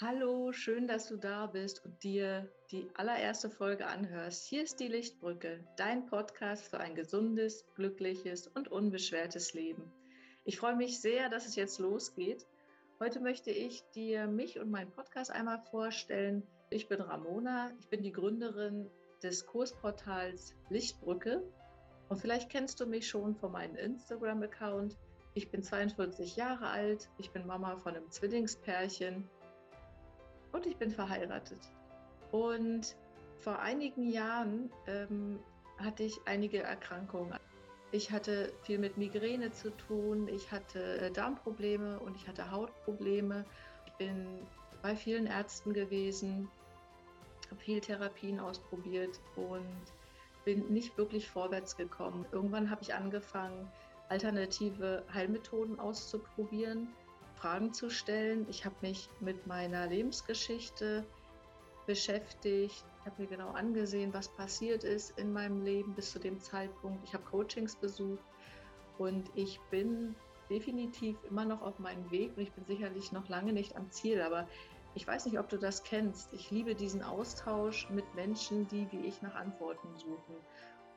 Hallo, schön, dass du da bist und dir die allererste Folge anhörst. Hier ist die Lichtbrücke, dein Podcast für ein gesundes, glückliches und unbeschwertes Leben. Ich freue mich sehr, dass es jetzt losgeht. Heute möchte ich dir mich und meinen Podcast einmal vorstellen. Ich bin Ramona, ich bin die Gründerin des Kursportals Lichtbrücke und vielleicht kennst du mich schon von meinem Instagram-Account. Ich bin 42 Jahre alt, ich bin Mama von einem Zwillingspärchen und ich bin verheiratet. Und vor einigen Jahren ähm, hatte ich einige Erkrankungen. Ich hatte viel mit Migräne zu tun, ich hatte äh, Darmprobleme und ich hatte Hautprobleme. Ich bin bei vielen Ärzten gewesen, habe viel Therapien ausprobiert und bin nicht wirklich vorwärts gekommen. Irgendwann habe ich angefangen, alternative Heilmethoden auszuprobieren Fragen zu stellen. Ich habe mich mit meiner Lebensgeschichte beschäftigt. Ich habe mir genau angesehen, was passiert ist in meinem Leben bis zu dem Zeitpunkt. Ich habe Coachings besucht und ich bin definitiv immer noch auf meinem Weg und ich bin sicherlich noch lange nicht am Ziel, aber ich weiß nicht, ob du das kennst. Ich liebe diesen Austausch mit Menschen, die wie ich nach Antworten suchen.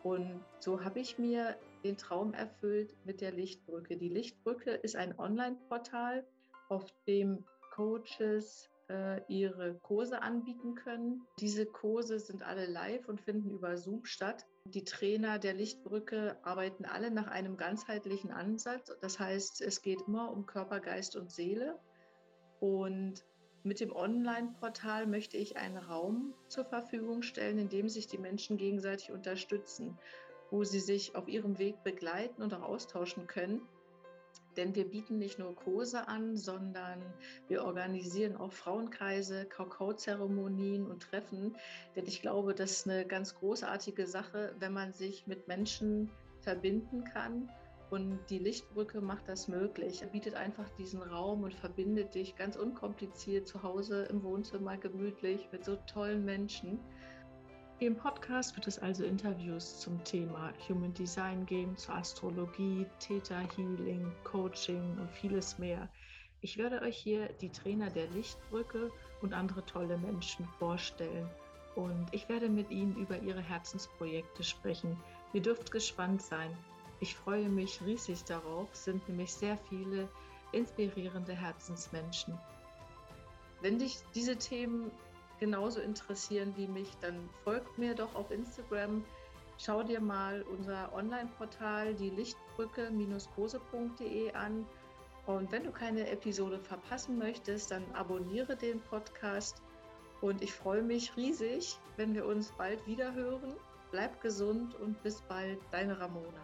Und so habe ich mir den Traum erfüllt mit der Lichtbrücke. Die Lichtbrücke ist ein Online-Portal, auf dem Coaches äh, ihre Kurse anbieten können. Diese Kurse sind alle live und finden über Zoom statt. Die Trainer der Lichtbrücke arbeiten alle nach einem ganzheitlichen Ansatz. Das heißt, es geht immer um Körper, Geist und Seele. Und mit dem Online-Portal möchte ich einen Raum zur Verfügung stellen, in dem sich die Menschen gegenseitig unterstützen, wo sie sich auf ihrem Weg begleiten und auch austauschen können. Denn wir bieten nicht nur Kurse an, sondern wir organisieren auch Frauenkreise, Kakaozeremonien und Treffen. Denn ich glaube, das ist eine ganz großartige Sache, wenn man sich mit Menschen verbinden kann und die Lichtbrücke macht das möglich. Bietet einfach diesen Raum und verbindet dich ganz unkompliziert zu Hause im Wohnzimmer gemütlich mit so tollen Menschen. Im Podcast wird es also Interviews zum Thema Human Design geben, zur Astrologie, Theta Healing, Coaching und vieles mehr. Ich werde euch hier die Trainer der Lichtbrücke und andere tolle Menschen vorstellen. Und ich werde mit ihnen über ihre Herzensprojekte sprechen. Ihr dürft gespannt sein. Ich freue mich riesig darauf, sind nämlich sehr viele inspirierende Herzensmenschen. Wenn dich diese Themen genauso interessieren wie mich, dann folgt mir doch auf Instagram. Schau dir mal unser Online-Portal, die Lichtbrücke-kose.de an. Und wenn du keine Episode verpassen möchtest, dann abonniere den Podcast. Und ich freue mich riesig, wenn wir uns bald wieder hören. Bleib gesund und bis bald, deine Ramona.